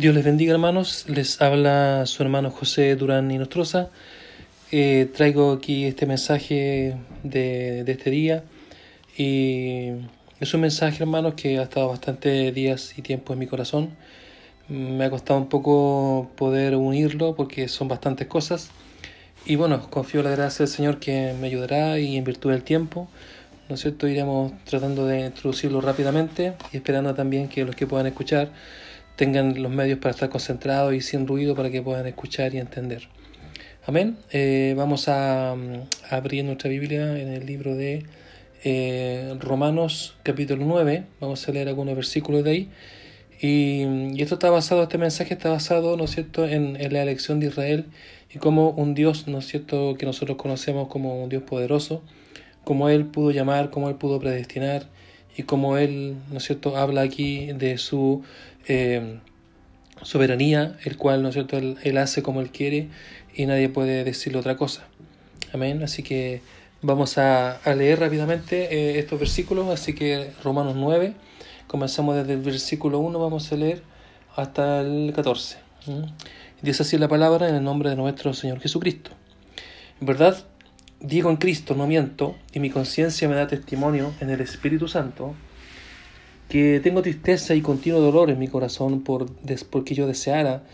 Dios les bendiga hermanos, les habla su hermano José Durán y Nostroza. Eh, traigo aquí este mensaje de, de, este día y es un mensaje hermanos que ha estado bastante días y tiempo en mi corazón. Me ha costado un poco poder unirlo porque son bastantes cosas y bueno, confío en la gracia del Señor que me ayudará y en virtud del tiempo, ¿no es cierto? Iremos tratando de introducirlo rápidamente y esperando también que los que puedan escuchar tengan los medios para estar concentrados y sin ruido para que puedan escuchar y entender. Amén. Eh, vamos a, abrir nuestra Biblia en el libro de eh, Romanos capítulo 9. Vamos a leer algunos versículos de ahí. Y, esto está basado, este mensaje está basado, ¿no es cierto?, en, la elección de Israel y como un Dios, ¿no es cierto?, que nosotros conocemos como un Dios poderoso, como Él pudo llamar, como Él pudo predestinar y como Él, ¿no es cierto?, habla aquí de su eh, soberanía, el cual, ¿no es cierto?, él, hace como Él quiere y nadie puede decirle otra cosa. Amén. Así que vamos a, leer rápidamente eh, estos versículos. Así que Romanos 9, comenzamos desde el versículo 1, vamos a leer hasta el 14. Dice así la palabra en el nombre de nuestro Señor Jesucristo. En verdad, digo en Cristo, no miento, y mi conciencia me da testimonio en el Espíritu Santo que tengo tristeza y continuo dolor en mi corazón por, porque yo deseara,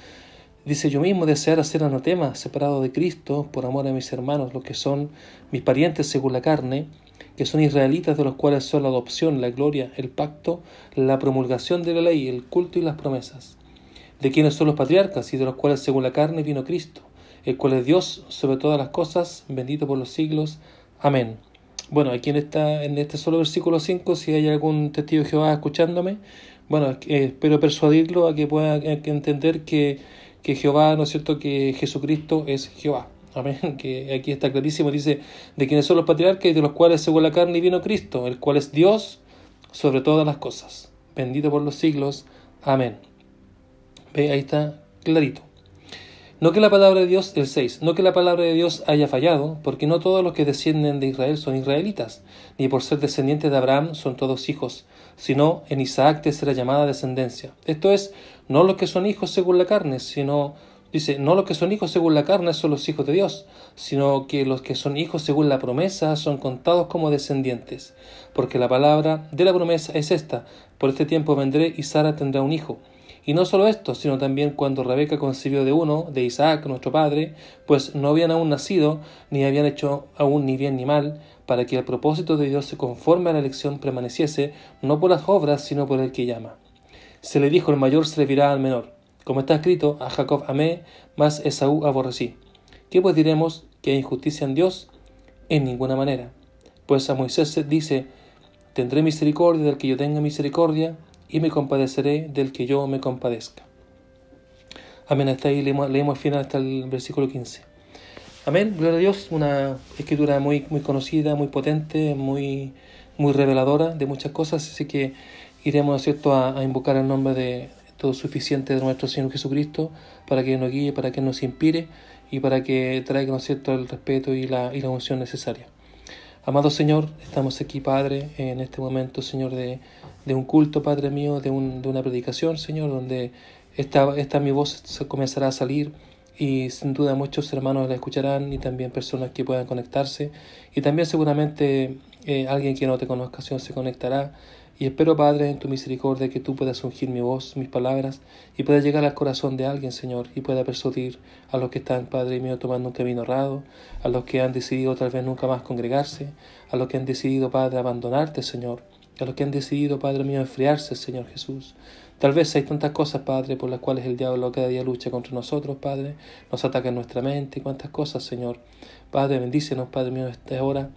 dice yo mismo, deseara ser anatema, separado de Cristo, por amor a mis hermanos, los que son mis parientes según la carne, que son israelitas de los cuales son la adopción, la gloria, el pacto, la promulgación de la ley, el culto y las promesas, de quienes son los patriarcas y de los cuales según la carne vino Cristo, el cual es Dios sobre todas las cosas, bendito por los siglos. Amén. Bueno, aquí en, esta, en este solo versículo 5, si hay algún testigo de Jehová escuchándome, bueno, eh, espero persuadirlo a que pueda entender que, que Jehová, ¿no es cierto?, que Jesucristo es Jehová. Amén. Que aquí está clarísimo, dice, de quienes son los patriarcas y de los cuales según la carne vino Cristo, el cual es Dios sobre todas las cosas. Bendito por los siglos. Amén. Ve, ahí está clarito. No que la palabra de Dios, el 6, no que la palabra de Dios haya fallado, porque no todos los que descienden de Israel son israelitas, ni por ser descendientes de Abraham son todos hijos, sino en Isaac te será llamada descendencia. Esto es, no los que son hijos según la carne, sino, dice, no los que son hijos según la carne son los hijos de Dios, sino que los que son hijos según la promesa son contados como descendientes, porque la palabra de la promesa es esta, por este tiempo vendré y Sara tendrá un hijo. Y no solo esto, sino también cuando Rebeca concibió de uno, de Isaac, nuestro padre, pues no habían aún nacido, ni habían hecho aún ni bien ni mal, para que el propósito de Dios se conforme a la elección permaneciese, no por las obras, sino por el que llama. Se le dijo, el mayor servirá al menor. Como está escrito, a Jacob amé, mas Esaú aborrecí. ¿Qué pues diremos? ¿Que hay injusticia en Dios? En ninguna manera. Pues a Moisés se dice, tendré misericordia del que yo tenga misericordia, y me compadeceré del que yo me compadezca. Amén. Hasta ahí leemos, leemos al final hasta el versículo 15. Amén. Gloria a Dios. Una escritura muy, muy conocida, muy potente, muy, muy reveladora de muchas cosas. Así que iremos ¿cierto? A, invocar el nombre de todo suficiente de nuestro Señor Jesucristo para que nos guíe, para que nos inspire y para que traiga ¿no cierto? el respeto y la, y la unción necesaria. Amado Señor, estamos aquí, Padre, en este momento, Señor, de, de un culto, Padre mío, de, un, de una predicación, Señor, donde esta, esta mi voz se comenzará a salir y sin duda muchos hermanos la escucharán y también personas que puedan conectarse. Y también seguramente eh, alguien que no te conozca Señor se conectará. Y espero Padre en tu misericordia que tú puedas ungir mi voz, mis palabras y pueda llegar al corazón de alguien Señor y pueda persuadir a los que están Padre mío tomando un camino errado, a los que han decidido tal vez nunca más congregarse, a los que han decidido Padre abandonarte Señor, a los que han decidido Padre mío enfriarse Señor Jesús. Tal vez hay tantas cosas, Padre, por las cuales el diablo cada día lucha contra nosotros, Padre, nos ataca en nuestra mente y cuántas cosas, Señor. Padre, bendícenos, Padre mío, esta hora.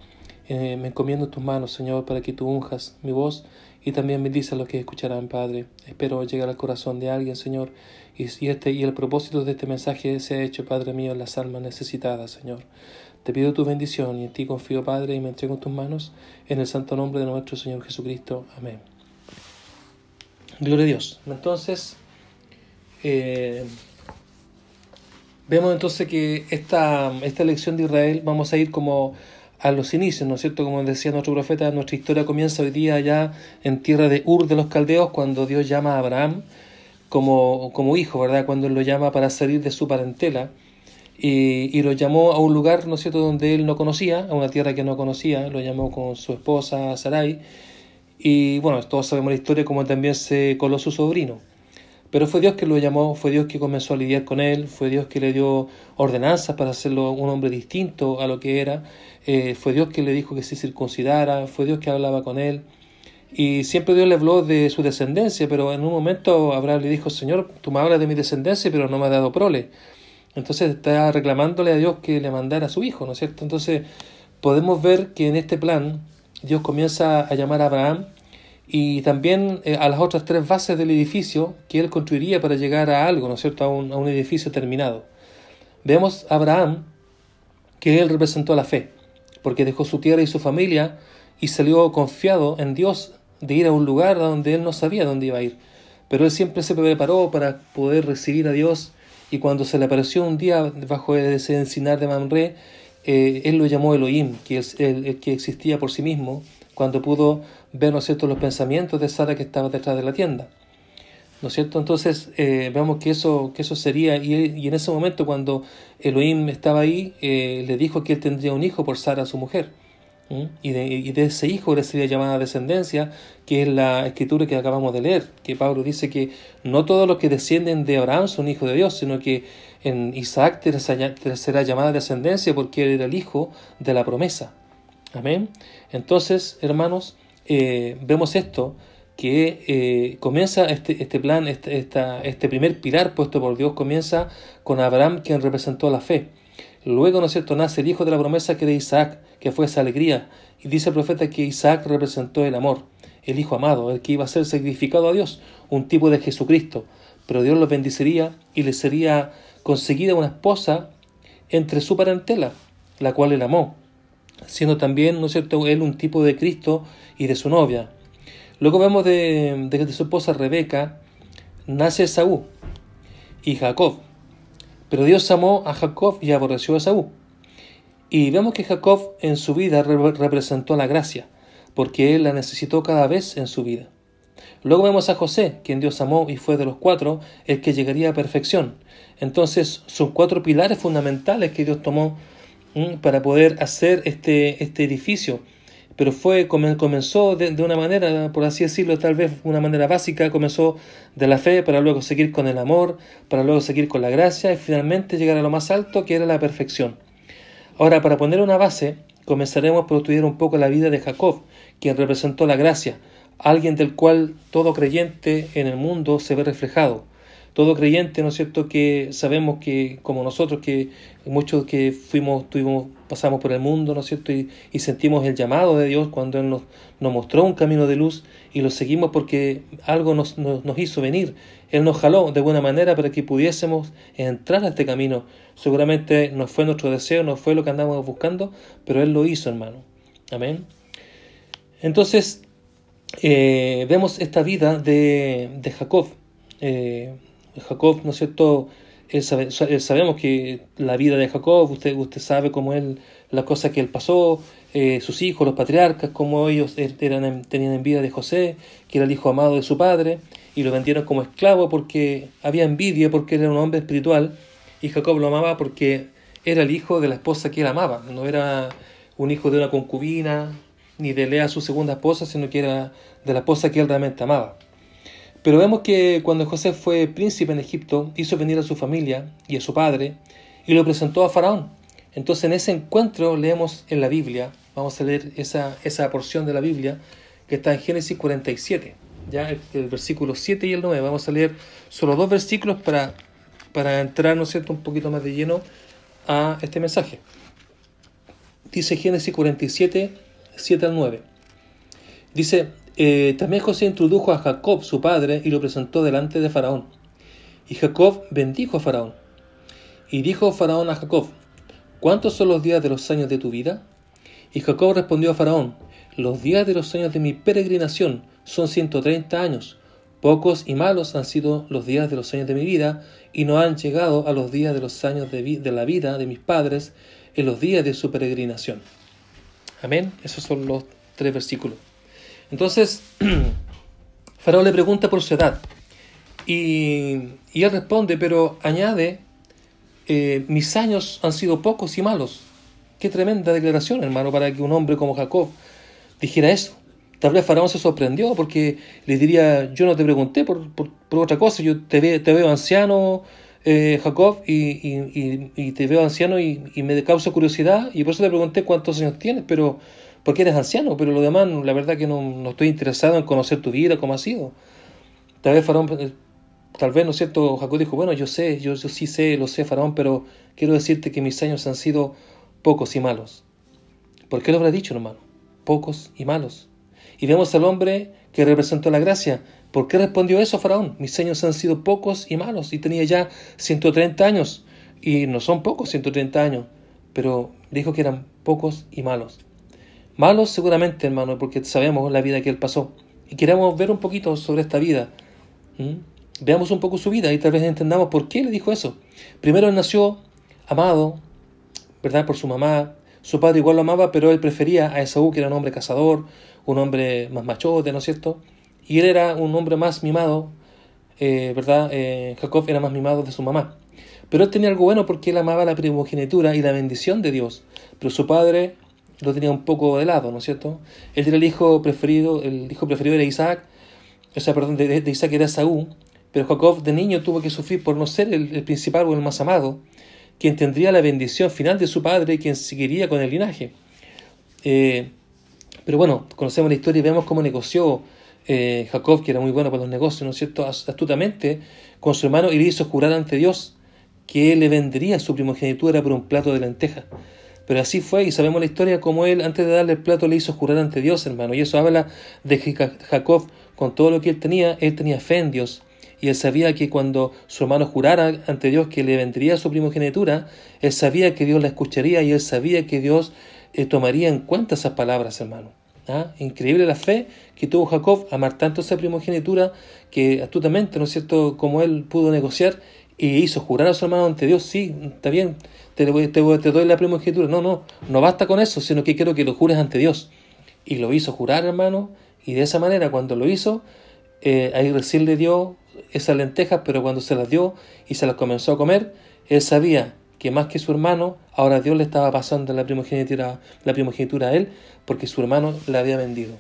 Eh, me encomiendo tus manos, Señor, para que tú unjas mi voz y también bendice a los que escucharán, Padre. Espero llegar al corazón de alguien, Señor, y, este, y el propósito de este mensaje se ha hecho, Padre mío, en las almas necesitadas, Señor. Te pido tu bendición y en ti confío, Padre, y me entrego en tus manos, en el santo nombre de nuestro Señor Jesucristo. Amén. Gloria a Dios. Entonces, eh, vemos entonces que esta, esta elección de Israel vamos a ir como a los inicios, ¿no es cierto? Como decía nuestro profeta, nuestra historia comienza hoy día allá en tierra de Ur de los Caldeos, cuando Dios llama a Abraham como, como hijo, ¿verdad? Cuando él lo llama para salir de su parentela y, lo llamó a un lugar, ¿no cierto?, donde él no conocía, a una tierra que no conocía, lo llamó con su esposa Sarai y bueno, todos sabemos la historia como también se coló su sobrino. Pero fue Dios que lo llamó, fue Dios que comenzó a lidiar con él, fue Dios que le dio ordenanzas para hacerlo un hombre distinto a lo que era, eh, fue Dios que le dijo que se circuncidara, fue Dios que hablaba con él. Y siempre Dios le habló de su descendencia, pero en un momento Abraham le dijo, Señor, tú me hablas de mi descendencia, pero no me has dado prole. Entonces está reclamándole a Dios que le mandara a su hijo, ¿no es cierto? Entonces podemos ver que en este plan Dios comienza a llamar a Abraham y también eh, a las otras tres bases del edificio que él construiría para llegar a algo, ¿no es cierto?, a un, a un edificio terminado. Vemos a Abraham que él representó la fe, porque dejó su tierra y su familia y salió confiado en Dios de ir a un lugar donde él no sabía dónde iba a ir. Pero él siempre se preparó para poder recibir a Dios y cuando se le apareció un día bajo ese encinar de Mamre, eh, él lo llamó Elohim, que es el, que existía por sí mismo, cuando pudo ver, ¿no cierto?, los pensamientos de Sara que estaba detrás de la tienda. ¿No cierto? Entonces eh, vemos que eso, que eso sería, y, en ese momento cuando Elohim estaba ahí, eh, le dijo que él tendría un hijo por Sara, su mujer. Y de, y de, ese hijo le sería llamada descendencia, que es la escritura que acabamos de leer, que Pablo dice que no todos los que descienden de Abraham son hijos de Dios, sino que en Isaac será llamada descendencia porque él era el hijo de la promesa. Amén. Entonces, hermanos, eh, vemos esto, que eh, comienza este, este plan, este, esta, este primer pilar puesto por Dios, comienza con Abraham, quien representó la fe. Luego, ¿no es cierto?, nace el hijo de la promesa que era Isaac, que fue esa alegría. Y dice el profeta que Isaac representó el amor, el hijo amado, el que iba a ser sacrificado a Dios, un tipo de Jesucristo. Pero Dios lo bendecería y le sería conseguida una esposa entre su parentela, la cual él amó siendo también, ¿no es cierto?, él un tipo de Cristo y de su novia. Luego vemos de, de, de su esposa Rebeca, nace Saúl y Jacob. Pero Dios amó a Jacob y aborreció a Saúl. Y vemos que Jacob en su vida representó la gracia, porque él la necesitó cada vez en su vida. Luego vemos a José, quien Dios amó y fue de los cuatro el que llegaría a perfección. Entonces son cuatro pilares fundamentales que Dios tomó para poder hacer este, este edificio. Pero fue, comenzó de, una manera, por así decirlo, tal vez una manera básica, comenzó de la fe para luego seguir con el amor, para luego seguir con la gracia y finalmente llegar a lo más alto que era la perfección. Ahora, para poner una base, comenzaremos por estudiar un poco la vida de Jacob, quien representó la gracia, alguien del cual todo creyente en el mundo se ve reflejado todo creyente, ¿no es cierto?, que sabemos que, como nosotros, que muchos que fuimos, tuvimos, pasamos por el mundo, ¿no es cierto?, y, sentimos el llamado de Dios cuando Él nos, mostró un camino de luz y lo seguimos porque algo nos, hizo venir. Él nos jaló de buena manera para que pudiésemos entrar a este camino. Seguramente no fue nuestro deseo, no fue lo que andábamos buscando, pero Él lo hizo, hermano. Amén. Entonces, eh, vemos esta vida de, de Jacob. Eh, Jacob, ¿no es cierto? Él sabe, sabemos que la vida de Jacob, usted, usted sabe cómo él, las cosas que él pasó, eh, sus hijos, los patriarcas, cómo ellos er, eran, tenían envidia de José, que era el hijo amado de su padre, y lo vendieron como esclavo porque había envidia, porque era un hombre espiritual, y Jacob lo amaba porque era el hijo de la esposa que él amaba, no era un hijo de una concubina, ni de Lea su segunda esposa, sino que era de la esposa que él realmente amaba. Pero vemos que cuando José fue príncipe en Egipto, hizo venir a su familia y a su padre y lo presentó a Faraón. Entonces en ese encuentro leemos en la Biblia, vamos a leer esa, esa porción de la Biblia que está en Génesis 47, ya el, versículo 7 y el 9. Vamos a leer solo dos versículos para, para entrar, ¿no es cierto?, un poquito más de lleno a este mensaje. Dice Génesis 47, 7 al 9. Dice, eh, también José introdujo a Jacob, su padre, y lo presentó delante de Faraón. Y Jacob bendijo a Faraón. Y dijo Faraón a Jacob, ¿cuántos son los días de los años de tu vida? Y Jacob respondió a Faraón, los días de los años de mi peregrinación son ciento treinta años. Pocos y malos han sido los días de los años de mi vida, y no han llegado a los días de los años de, de la vida de mis padres en los días de su peregrinación. Amén. Esos son los tres versículos. Entonces, Faraón le pregunta por su edad. Y, y él responde, pero añade, eh, mis años han sido pocos y malos. Qué tremenda declaración, hermano, para que un hombre como Jacob dijera eso. Tal vez Faraón se sorprendió porque le diría, yo no te pregunté por, por, otra cosa, yo te, te veo anciano, eh, Jacob, y, y, y, te veo anciano y, me causa curiosidad, y por eso te pregunté cuántos años tienes, pero porque eres anciano, pero lo demás, la verdad que no, no estoy interesado en conocer tu vida, cómo ha sido. Tal vez Faraón, eh, tal vez, ¿no es cierto? Jacob dijo, bueno, yo sé, yo, yo sí sé, lo sé, Faraón, pero quiero decirte que mis años han sido pocos y malos. ¿Por qué lo habrá dicho, hermano? Pocos y malos. Y vemos al hombre que representó la gracia. ¿Por qué respondió eso Faraón? Mis años han sido pocos y malos. Y tenía ya 130 años. Y no son pocos 130 años. Pero dijo que eran pocos y malos. Malos seguramente, hermano, porque sabemos la vida que él pasó. Y queremos ver un poquito sobre esta vida. Veamos un poco su vida y tal vez entendamos por qué le dijo eso. Primero él nació amado, ¿verdad? Por su mamá. Su padre igual lo amaba, pero él prefería a Esaú, que era un hombre cazador, un hombre más machote, ¿no es cierto? Y él era un hombre más mimado, eh, ¿verdad? Eh, Jacob era más mimado de su mamá. Pero él tenía algo bueno porque él amaba la primogenitura y la bendición de Dios. Pero su padre lo tenía un poco de lado, ¿no es cierto? Él era el hijo preferido, el hijo preferido de Isaac, o sea, perdón, de, Isaac era Saúl, pero Jacob de niño tuvo que sufrir por no ser el, principal o el más amado, quien tendría la bendición final de su padre y quien seguiría con el linaje. Eh, pero bueno, conocemos la historia y vemos cómo negoció eh, Jacob, que era muy bueno para los negocios, ¿no es cierto?, astutamente con su hermano y le hizo jurar ante Dios que él le vendería su primogenitura por un plato de lenteja. Pero así fue y sabemos la historia como él antes de darle el plato le hizo jurar ante Dios, hermano. Y eso habla de que Jacob, con todo lo que él tenía, él tenía fe en Dios. Y él sabía que cuando su hermano jurara ante Dios que le vendría su primogenitura, él sabía que Dios la escucharía y él sabía que Dios eh, tomaría en cuenta esas palabras, hermano. ¿Ah? Increíble la fe que tuvo Jacob, amar tanto esa primogenitura, que astutamente, ¿no es cierto?, como él pudo negociar y hizo jurar a su hermano ante Dios, sí, está bien, te, doy la primogenitura. No, no, no basta con eso, sino que quiero que lo jures ante Dios. Y lo hizo jurar, hermano, y de esa manera, cuando lo hizo, eh, ahí recién le dio esas lentejas, pero cuando se las dio y se las comenzó a comer, él sabía que más que su hermano, ahora Dios le estaba pasando la primogenitura, la a él, porque su hermano la había vendido.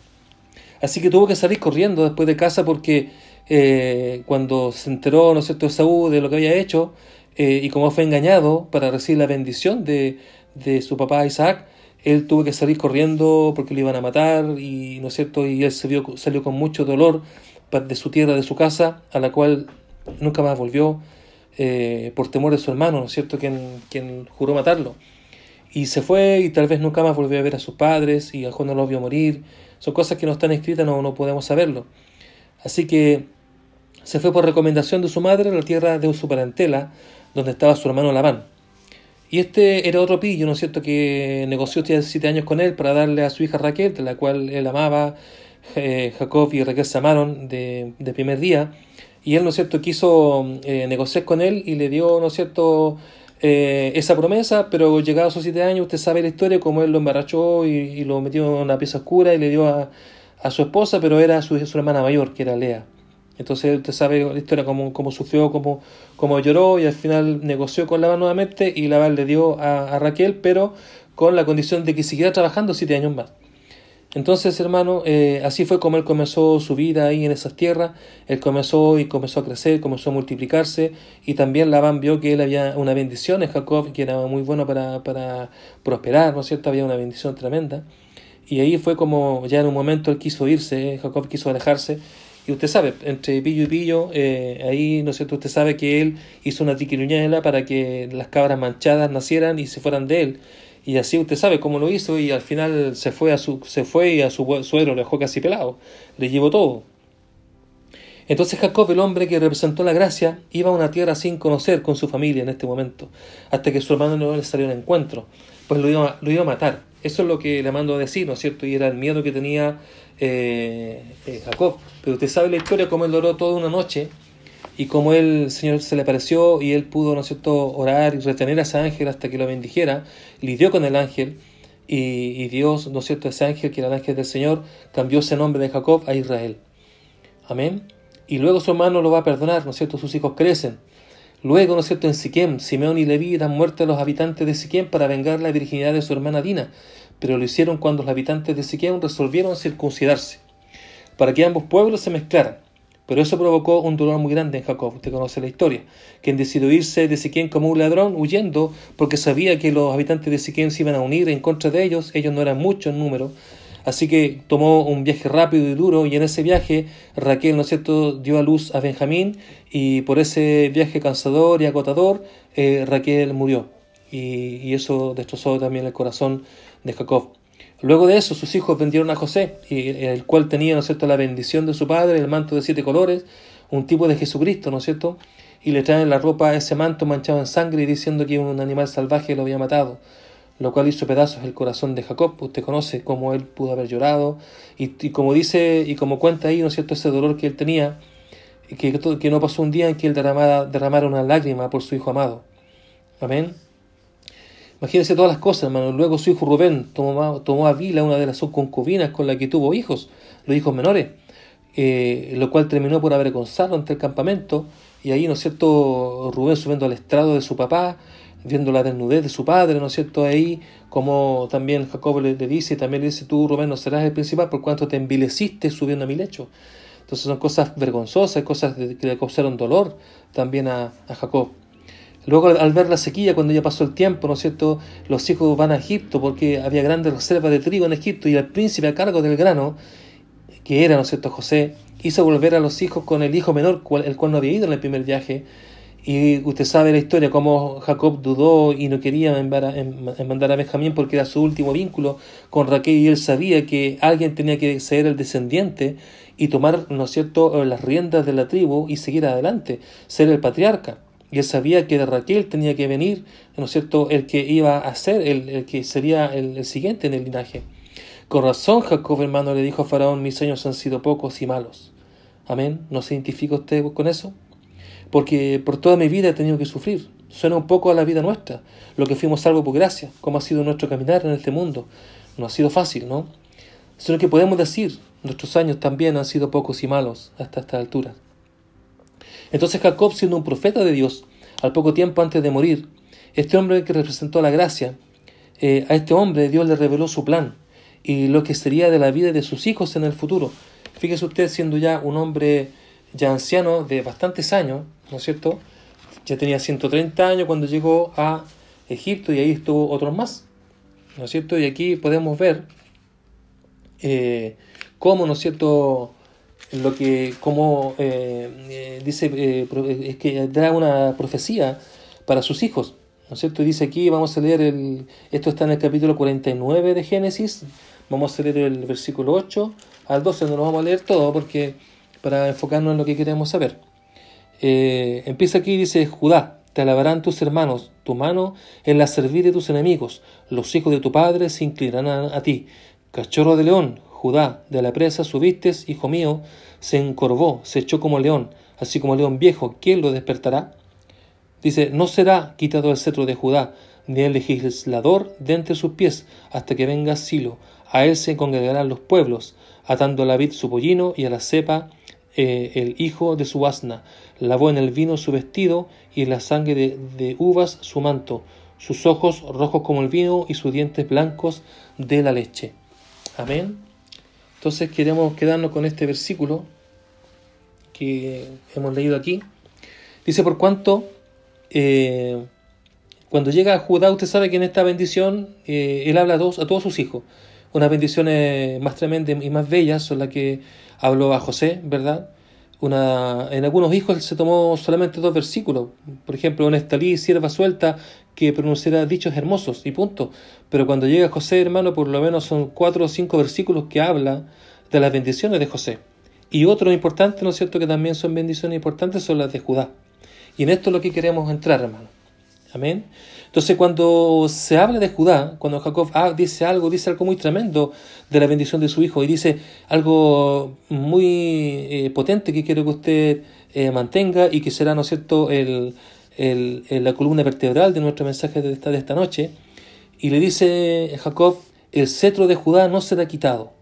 Así que tuvo que salir corriendo después de casa porque eh, cuando se enteró, ¿no es cierto?, Saúl de lo que había hecho eh, y como fue engañado para recibir la bendición de, de su papá Isaac, él tuvo que salir corriendo porque lo iban a matar y, ¿no es cierto?, y él salió con mucho dolor de su tierra, de su casa, a la cual nunca más volvió eh, por temor de su hermano, ¿no es cierto?, quien, quien juró matarlo. Y se fue y tal vez nunca más volvió a ver a sus padres y a no lo vio morir. Son cosas que no están escritas, no, no podemos saberlo. Así que se fue por recomendación de su madre a la tierra de su parentela, donde estaba su hermano Labán. Y este era otro pillo, ¿no es cierto?, que negoció siete años con él para darle a su hija Raquel, de la cual él amaba, eh, Jacob y Raquel se amaron de, primer día y él, ¿no es cierto?, quiso eh, negociar con él y le dio, ¿no es cierto?, eh, esa promesa, pero llegados a sus siete años, usted sabe la historia, como él lo embarrachó y, lo metió en una pieza oscura y le dio a, a su esposa, pero era su, su, hermana mayor, que era Lea. Entonces usted sabe la historia, cómo, cómo sufrió, cómo, cómo lloró y al final negoció con Labán nuevamente y Labán le dio a, a Raquel, pero con la condición de que siguiera trabajando siete años más. Entonces, hermano, eh, así fue como él comenzó su vida ahí en esas tierras. Él comenzó y comenzó a crecer, comenzó a multiplicarse. Y también Labán vio que él había una bendición en Jacob, que era muy bueno para, para prosperar, ¿no es cierto? Había una bendición tremenda. Y ahí fue como ya en un momento él quiso irse, eh, Jacob quiso alejarse. Y usted sabe, entre pillo y pillo, eh, ahí, ¿no es cierto? Usted sabe que él hizo una tiquiruñela para que las cabras manchadas nacieran y se fueran de él. Y así usted sabe cómo lo hizo y al final se fue, a su, se fue y a su suegro le dejó casi pelado. Le llevó todo. Entonces Jacob, el hombre que representó la gracia, iba a una tierra sin conocer con su familia en este momento, hasta que su hermano no le salió al encuentro, pues lo iba, lo iba a matar. Eso es lo que le mando a decir, ¿no es cierto? Y era el miedo que tenía eh, eh, Jacob. Pero usted sabe la historia, cómo él duró toda una noche y como el Señor se le apareció y él pudo, ¿no es cierto?, orar y retener a ese ángel hasta que lo bendijera, lidió con el ángel y, Dios, ¿no es cierto?, ese ángel que era el ángel del Señor, cambió ese nombre de Jacob a Israel. Amén. y luego su hermano lo va a perdonar, ¿no es cierto? Sus hijos crecen. Luego, ¿no es cierto?, en Siquem, Simeón y Leví dan muerte a los habitantes de Siquem para vengar la virginidad de su hermana Dina, pero lo hicieron cuando los habitantes de Siquem resolvieron circuncidarse, para que ambos pueblos se mezclaran. Pero eso provocó un dolor muy grande en Jacob, usted conoce la historia, quien decidió irse de Siquem como un ladrón, huyendo, porque sabía que los habitantes de Siquem se iban a unir en contra de ellos, ellos no eran muchos en número, Así que tomó un viaje rápido y duro y en ese viaje Raquel, ¿no es cierto?, dio a luz a Benjamín y por ese viaje cansador y agotador eh, Raquel murió y, eso destrozó también el corazón de Jacob. Luego de eso sus hijos vendieron a José, y, el cual tenía, ¿no es cierto?, la bendición de su padre, el manto de siete colores, un tipo de Jesucristo, ¿no es cierto?, y le traen la ropa, ese manto manchado en sangre diciendo que un animal salvaje lo había matado lo cual hizo pedazos el corazón de Jacob. Usted conoce cómo él pudo haber llorado y, como dice y como cuenta ahí, ¿no es cierto?, ese dolor que él tenía, que, que no pasó un día en que él derramara, una lágrima por su hijo amado. Amén. Imagínense todas las cosas, hermano. Luego su hijo Rubén tomó, tomó a Vila, una de las concubinas con la que tuvo hijos, los hijos menores, eh, lo cual terminó por avergonzarlo ante el campamento. Y ahí, ¿no es cierto?, Rubén subiendo al estrado de su papá, viendo la desnudez de su padre, ¿no es cierto? Ahí, como también Jacob le, dice, también le dice, tú, Rubén, no serás el principal por cuanto te envileciste subiendo a mi lecho. Entonces son cosas vergonzosas, cosas que le causaron dolor también a, Jacob. Luego, al ver la sequía, cuando ya pasó el tiempo, ¿no es cierto?, los hijos van a Egipto porque había grandes reservas de trigo en Egipto y el príncipe a cargo del grano, que era, ¿no es cierto?, José, hizo volver a los hijos con el hijo menor, el cual no había ido en el primer viaje, y usted sabe la historia, cómo Jacob dudó y no quería mandar a Benjamín porque era su último vínculo con Raquel y él sabía que alguien tenía que ser el descendiente y tomar, ¿no es cierto?, las riendas de la tribu y seguir adelante, ser el patriarca. Y él sabía que de Raquel tenía que venir, ¿no es cierto?, el que iba a ser, el, que sería el, el, siguiente en el linaje. Con razón, Jacob, hermano, le dijo a Faraón, mis años han sido pocos y malos. Amén. ¿No se identifica usted con eso? Porque por toda mi vida he tenido que sufrir. Suena un poco a la vida nuestra, lo que fuimos salvos por gracia, cómo ha sido nuestro caminar en este mundo. No ha sido fácil, ¿no? Sino que podemos decir, nuestros años también han sido pocos y malos hasta esta altura. Entonces Jacob, siendo un profeta de Dios, al poco tiempo antes de morir, este hombre que representó la gracia, eh, a este hombre Dios le reveló su plan y lo que sería de la vida de sus hijos en el futuro. Fíjese usted, siendo ya un hombre ya anciano de bastantes años, ¿no es cierto? Ya tenía 130 años cuando llegó a Egipto y ahí estuvo otros más, ¿no es cierto? Y aquí podemos ver eh, cómo, ¿no es cierto?, lo que, como eh, eh, dice, es que da una profecía para sus hijos, ¿no es cierto? Y dice aquí, vamos a leer, el, esto está en el capítulo 49 de Génesis, vamos a leer el versículo 8 al 12, no lo vamos a leer todo porque para enfocarnos en lo que queremos saber. Eh, empieza aquí y dice, Judá, te alabarán tus hermanos, tu mano en la servir de tus enemigos, los hijos de tu padre se inclinarán a, ti. Cachorro de león, Judá, de la presa subiste, hijo mío, se encorvó, se echó como león, así como león viejo, ¿quién lo despertará? Dice, no será quitado el cetro de Judá, ni el legislador de entre sus pies, hasta que venga Silo. A él se congregarán los pueblos, atando a la vid su pollino y a la cepa eh, el hijo de su asna, lavó en el vino su vestido y en la sangre de, uvas su manto, sus ojos rojos como el vino y sus dientes blancos de la leche. Amén. Entonces queremos quedarnos con este versículo que hemos leído aquí. Dice, por cuanto, eh, cuando llega a Judá, usted sabe que en esta bendición eh, él habla a todos, a todos sus hijos. Unas bendiciones más tremendas y más bellas son las que habló a José, ¿verdad? Una, en algunos hijos se tomó solamente dos versículos, por ejemplo, en Estalí, sierva suelta, que pronunciará dichos hermosos y punto. Pero cuando llega José, hermano, por lo menos son cuatro o cinco versículos que habla de las bendiciones de José. Y otro importante, ¿no es cierto?, que también son bendiciones importantes, son las de Judá. Y en esto es lo que queremos entrar, hermano. Amén. Entonces, cuando se habla de Judá, cuando Jacob ah, dice algo, dice algo muy tremendo de la bendición de su hijo y dice algo muy eh, potente que quiero que usted eh, mantenga y que será, ¿no es cierto?, el, la columna vertebral de nuestro mensaje de esta, de esta noche. Y le dice Jacob: El cetro de Judá no será quitado.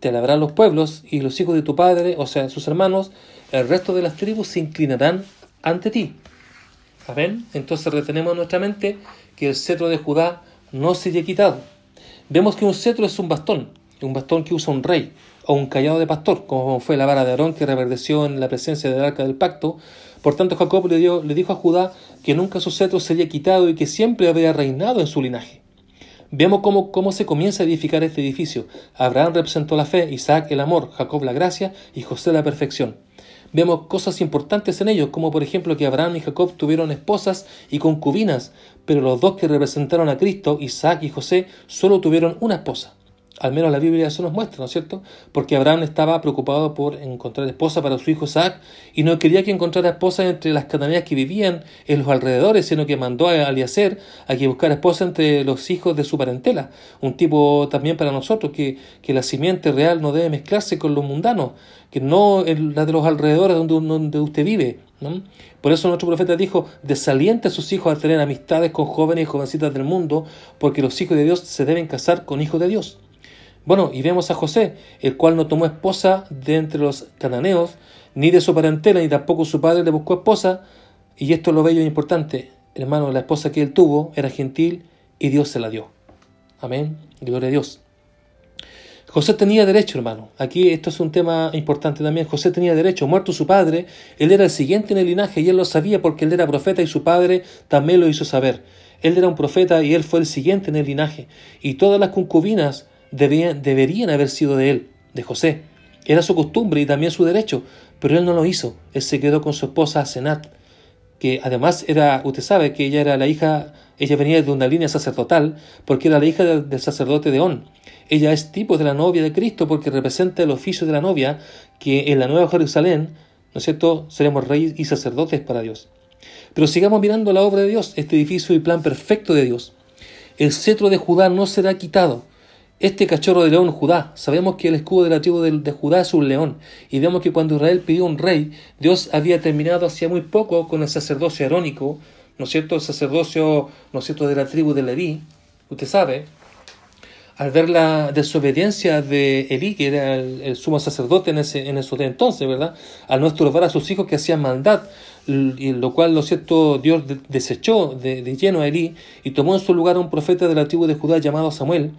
Te alabarán los pueblos y los hijos de tu padre, o sea, sus hermanos, el resto de las tribus se inclinarán ante ti. Amén. Entonces retenemos en nuestra mente que el cetro de Judá no sería quitado. Vemos que un cetro es un bastón, un bastón que usa un rey o un callado de pastor, como fue la vara de Aarón que reverdeció en la presencia del arca del pacto. Por tanto, Jacob le, dijo a Judá que nunca su cetro sería quitado y que siempre habría reinado en su linaje. Vemos cómo, cómo se comienza a edificar este edificio. Abraham representó la fe, Isaac el amor, Jacob la gracia y José la perfección vemos cosas importantes en ellos, como por ejemplo que Abraham y Jacob tuvieron esposas y concubinas, pero los dos que representaron a Cristo, Isaac y José, solo tuvieron una esposa. Al menos la Biblia eso nos muestra, ¿no es cierto? Porque Abraham estaba preocupado por encontrar esposa para su hijo Isaac y no quería que encontrara esposa entre las cananeas que vivían en los alrededores, sino que mandó a Eliezer a que buscara esposa entre los hijos de su parentela. Un tipo también para nosotros, que, que la simiente real no debe mezclarse con los mundanos, que no la de los alrededores donde, donde usted vive. ¿no? Por eso nuestro profeta dijo, desaliente a sus hijos a tener amistades con jóvenes y jovencitas del mundo, porque los hijos de Dios se deben casar con hijos de Dios. Bueno, y vemos a José, el cual no tomó esposa de entre los cananeos, ni de su parentela, ni tampoco su padre le buscó esposa, y esto es lo bello e importante, hermano, la esposa que él tuvo era gentil y Dios se la dio. Amén, gloria a Dios. José tenía derecho, hermano. Aquí esto es un tema importante también. José tenía derecho. Muerto su padre, él era el siguiente en el linaje y él lo sabía porque él era profeta y su padre también lo hizo saber. Él era un profeta y él fue el siguiente en el linaje. Y todas las concubinas deberían haber sido de él, de José. Era su costumbre y también su derecho, pero él no lo hizo. Él se quedó con su esposa Senat, que además era, usted sabe que ella era la hija, ella venía de una línea sacerdotal, porque era la hija del, sacerdote de On. Ella es tipo de la novia de Cristo porque representa el oficio de la novia, que en la Nueva Jerusalén, ¿no es cierto?, seremos reyes y sacerdotes para Dios. Pero sigamos mirando la obra de Dios, este edificio y plan perfecto de Dios. El cetro de Judá no será quitado, este cachorro de león Judá. Sabemos que el escudo de la tribu de, Judá es un león. Y vemos que cuando Israel pidió un rey, Dios había terminado hacía muy poco con el sacerdocio arónico, ¿no es cierto? El sacerdocio, ¿no es cierto?, de la tribu de Leví. Usted sabe, al ver la desobediencia de Elí, que era el, sumo sacerdote en ese, en ese entonces, ¿verdad? Al no estorbar a sus hijos que hacían maldad, y lo cual, ¿no es cierto?, Dios desechó de, de lleno a Elí y tomó en su lugar a un profeta de la tribu de Judá llamado Samuel,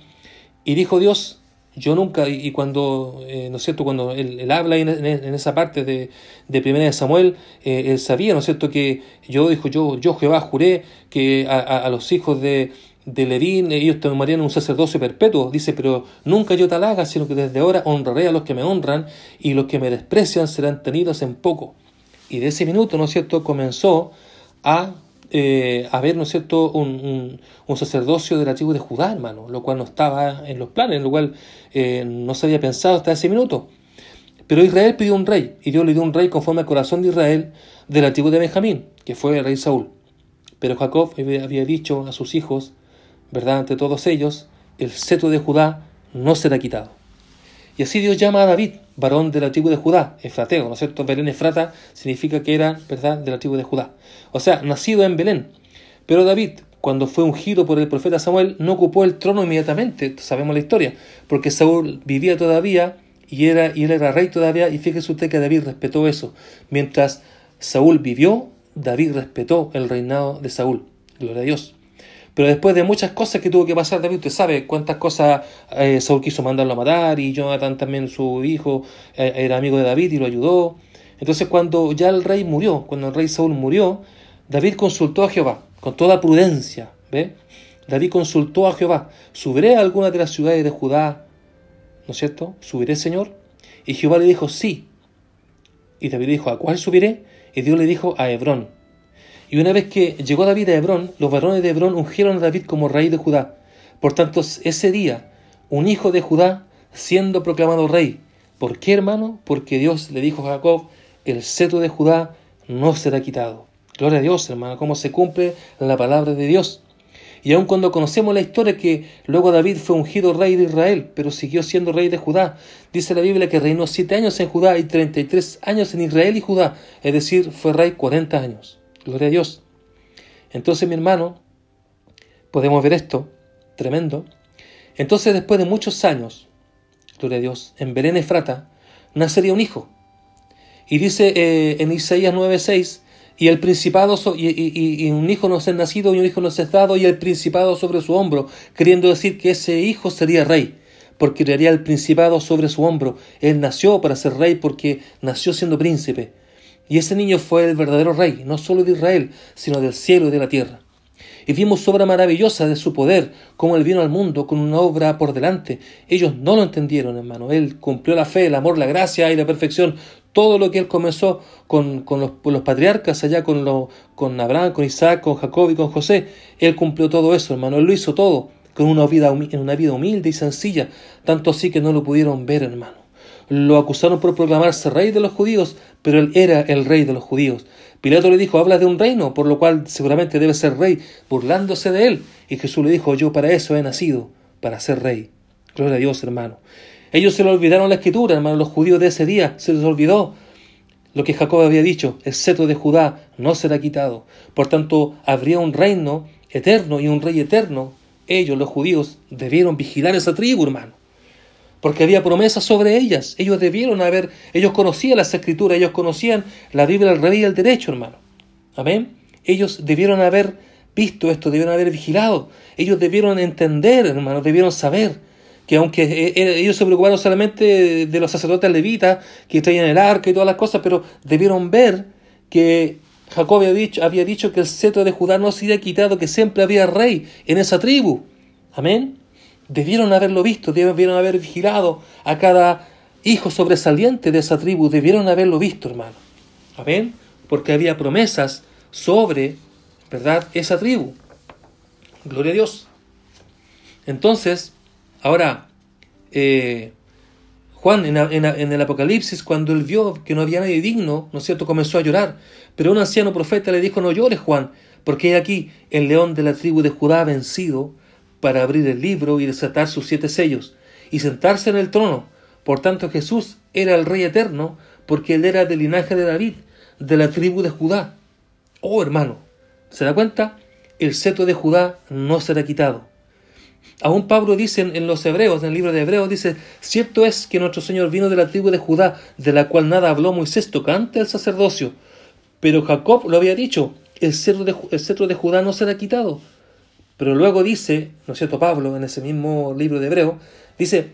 y dijo Dios, yo nunca, y cuando, eh, ¿no es cierto?, cuando él, habla en, esa parte de, de Primera de Samuel, eh, él sabía, ¿no es cierto?, que yo, dijo, yo, yo Jehová juré que a, los hijos de, de Levín ellos tomarían un sacerdocio perpetuo. Dice, pero nunca yo tal haga, sino que desde ahora honraré a los que me honran y los que me desprecian serán tenidos en poco. Y de ese minuto, ¿no es cierto?, comenzó a eh, haber, ¿no es cierto?, un, un, sacerdocio de la tribu de Judá, hermano, lo cual no estaba en los planes, lo cual eh, no se había pensado hasta ese minuto. Pero Israel pidió un rey, y Dios le dio un rey conforme al corazón de Israel de la tribu de Benjamín, que fue el rey Saúl. Pero Jacob había dicho a sus hijos, ¿verdad?, ante todos ellos, el cetro de Judá no será quitado. Y así Dios llama a David, varón de la tribu de Judá, Efrateo, ¿no es cierto? Belén Efrata significa que era, ¿verdad?, de la tribu de Judá. O sea, nacido en Belén. Pero David, cuando fue ungido por el profeta Samuel, no ocupó el trono inmediatamente, sabemos la historia, porque Saúl vivía todavía y, era, y él era rey todavía, y fíjese usted que David respetó eso. Mientras Saúl vivió, David respetó el reinado de Saúl. Gloria a Dios. Pero después de muchas cosas que tuvo que pasar David, usted sabe cuántas cosas eh, Saúl quiso mandarlo a matar y Jonathan también, su hijo, eh, era amigo de David y lo ayudó. Entonces cuando ya el rey murió, cuando el rey Saúl murió, David consultó a Jehová con toda prudencia. ¿ve? David consultó a Jehová, ¿subiré a alguna de las ciudades de Judá? ¿No es cierto? ¿Subiré, Señor? Y Jehová le dijo, sí. Y David dijo, ¿a cuál subiré? Y Dios le dijo, a Hebrón. Y una vez que llegó David a Hebrón, los varones de Hebrón ungieron a David como rey de Judá. Por tanto, ese día, un hijo de Judá siendo proclamado rey. ¿Por qué, hermano? Porque Dios le dijo a Jacob, el cetro de Judá no será quitado. Gloria a Dios, hermano, cómo se cumple la palabra de Dios. Y aun cuando conocemos la historia que luego David fue ungido rey de Israel, pero siguió siendo rey de Judá, dice la Biblia que reinó siete años en Judá y treinta y tres años en Israel y Judá, es decir, fue rey cuarenta años. Gloria a Dios. Entonces, mi hermano, podemos ver esto, tremendo. Entonces, después de muchos años, gloria a Dios, en Belén Efrata, nacería un hijo. Y dice eh, en Isaías 9:6, y el principado y, un hijo no es nacido y un hijo no es dado y el principado sobre su hombro, queriendo decir que ese hijo sería rey, porque crearía el principado sobre su hombro. Él nació para ser rey porque nació siendo príncipe. Y ese niño fue el verdadero rey, no solo de Israel, sino del cielo y de la tierra y vimos obra maravillosa de su poder, como Él vino al mundo con una obra por delante. Ellos no lo entendieron, hermano. Él cumplió la fe, el amor, la gracia y la perfección. Todo lo que Él comenzó con, los, patriarcas allá, con, lo, con Abraham, con Isaac, con Jacob y con José. Él cumplió todo eso, hermano. Él lo hizo todo con una vida, en una vida humilde y sencilla, tanto así que no lo pudieron ver, hermano. Lo acusaron por proclamarse rey de los judíos, pero él era el rey de los judíos. Pilato le dijo, hablas de un reino, por lo cual seguramente debe ser rey, burlándose de él. Y Jesús le dijo, yo para eso he nacido, para ser rey. Gloria a Dios, hermano. Ellos se le olvidaron la escritura, hermano, los judíos de ese día, se les olvidó lo que Jacob había dicho, el cetro de Judá no será quitado. Por tanto, habría un reino eterno y un rey eterno. Ellos, los judíos, debieron vigilar esa tribu, hermano porque había promesas sobre ellas. Ellos debieron haber, ellos conocían las escrituras, ellos conocían la Biblia al revés y al derecho, hermano. Amén. Ellos debieron haber visto esto, debieron haber vigilado. Ellos debieron entender, hermano, debieron saber que aunque eh, eh, ellos se preocuparon solamente de los sacerdotes levitas que traían el arca y todas las cosas, pero debieron ver que Jacob había dicho, había dicho que el cetro de Judá no se había quitado, que siempre había rey en esa tribu. Amén debieron haberlo visto, debieron haber vigilado a cada hijo sobresaliente de esa tribu, debieron haberlo visto, hermano. Amén. Porque había promesas sobre, ¿verdad?, esa tribu. Gloria a Dios. Entonces, ahora, eh, Juan en, el Apocalipsis, cuando él vio que no había nadie digno, ¿no es cierto?, comenzó a llorar. Pero un anciano profeta le dijo, no llores, Juan, porque aquí el león de la tribu de Judá vencido para abrir el libro y desatar sus siete sellos, y sentarse en el trono. Por tanto Jesús era el Rey eterno, porque él era del linaje de David, de la tribu de Judá. Oh hermano, ¿se da cuenta? El seto de Judá no será quitado. Aún Pablo dice en los Hebreos, en el libro de Hebreos, dice, cierto es que nuestro Señor vino de la tribu de Judá, de la cual nada habló Moisés tocante al sacerdocio. Pero Jacob lo había dicho, el cetro el cetro de Judá no será quitado. Pero luego dice, ¿no es cierto? Pablo, en ese mismo libro de Hebreo, dice,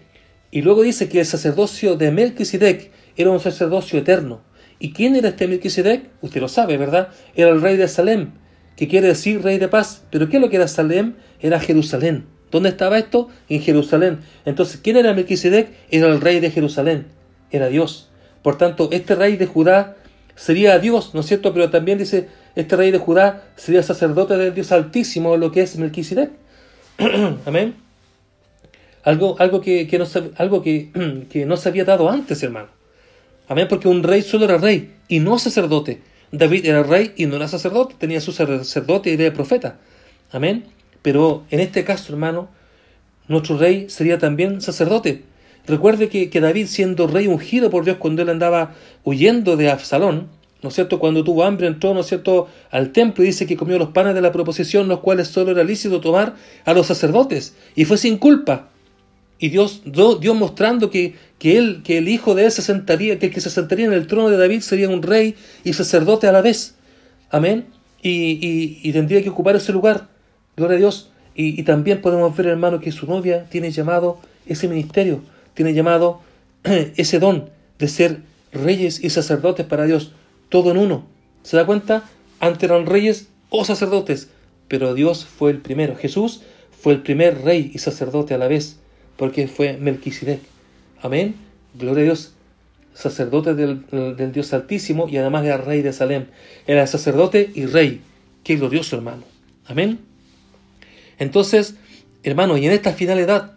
y luego dice que el sacerdocio de Melquisedec era un sacerdocio eterno. ¿Y quién era este Melquisedec? Usted lo sabe, ¿verdad? Era el rey de Salem, que quiere decir rey de paz. ¿Pero qué lo que era Salem? Era Jerusalén. ¿Dónde estaba esto? En Jerusalén. Entonces, ¿quién era Melquisedec? Era el rey de Jerusalén. Era Dios. Por tanto, este rey de Judá sería Dios, ¿no es cierto? Pero también dice, este rey de Judá sería sacerdote del Dios Altísimo, lo que es Melquisedec. Amén. Algo, algo, que, no se, algo que, que no se había dado antes, hermano. Amén, porque un rey solo era rey y no sacerdote. David era rey y no era sacerdote, tenía su sacerdote y era profeta. Amén. Pero en este caso, hermano, nuestro rey sería también sacerdote. Recuerde que, que, David, siendo rey ungido por Dios cuando él andaba huyendo de Absalón, ¿no cierto? Cuando tuvo hambre entró, ¿no cierto?, al templo y dice que comió los panes de la proposición, los cuales solo era lícito tomar a los sacerdotes, y fue sin culpa. Y Dios, Dios mostrando que, que, él, que el hijo de él se sentaría, que el que se sentaría en el trono de David sería un rey y sacerdote a la vez. Amén. Y, y, tendría que ocupar ese lugar. Gloria a Dios. Y, y también podemos ver, hermano, que su novia tiene llamado ese ministerio, tiene llamado ese don de ser reyes y sacerdotes para Dios todo en uno. ¿Se da cuenta? Antes eran reyes o sacerdotes, pero Dios fue el primero. Jesús fue el primer rey y sacerdote a la vez, porque fue Melquisedec. Amén. Gloria a Dios. Sacerdote del, del Dios Altísimo y además era rey de Salem. Era sacerdote y rey. Qué glorioso, hermano. Amén. Entonces, hermano, y en esta final edad,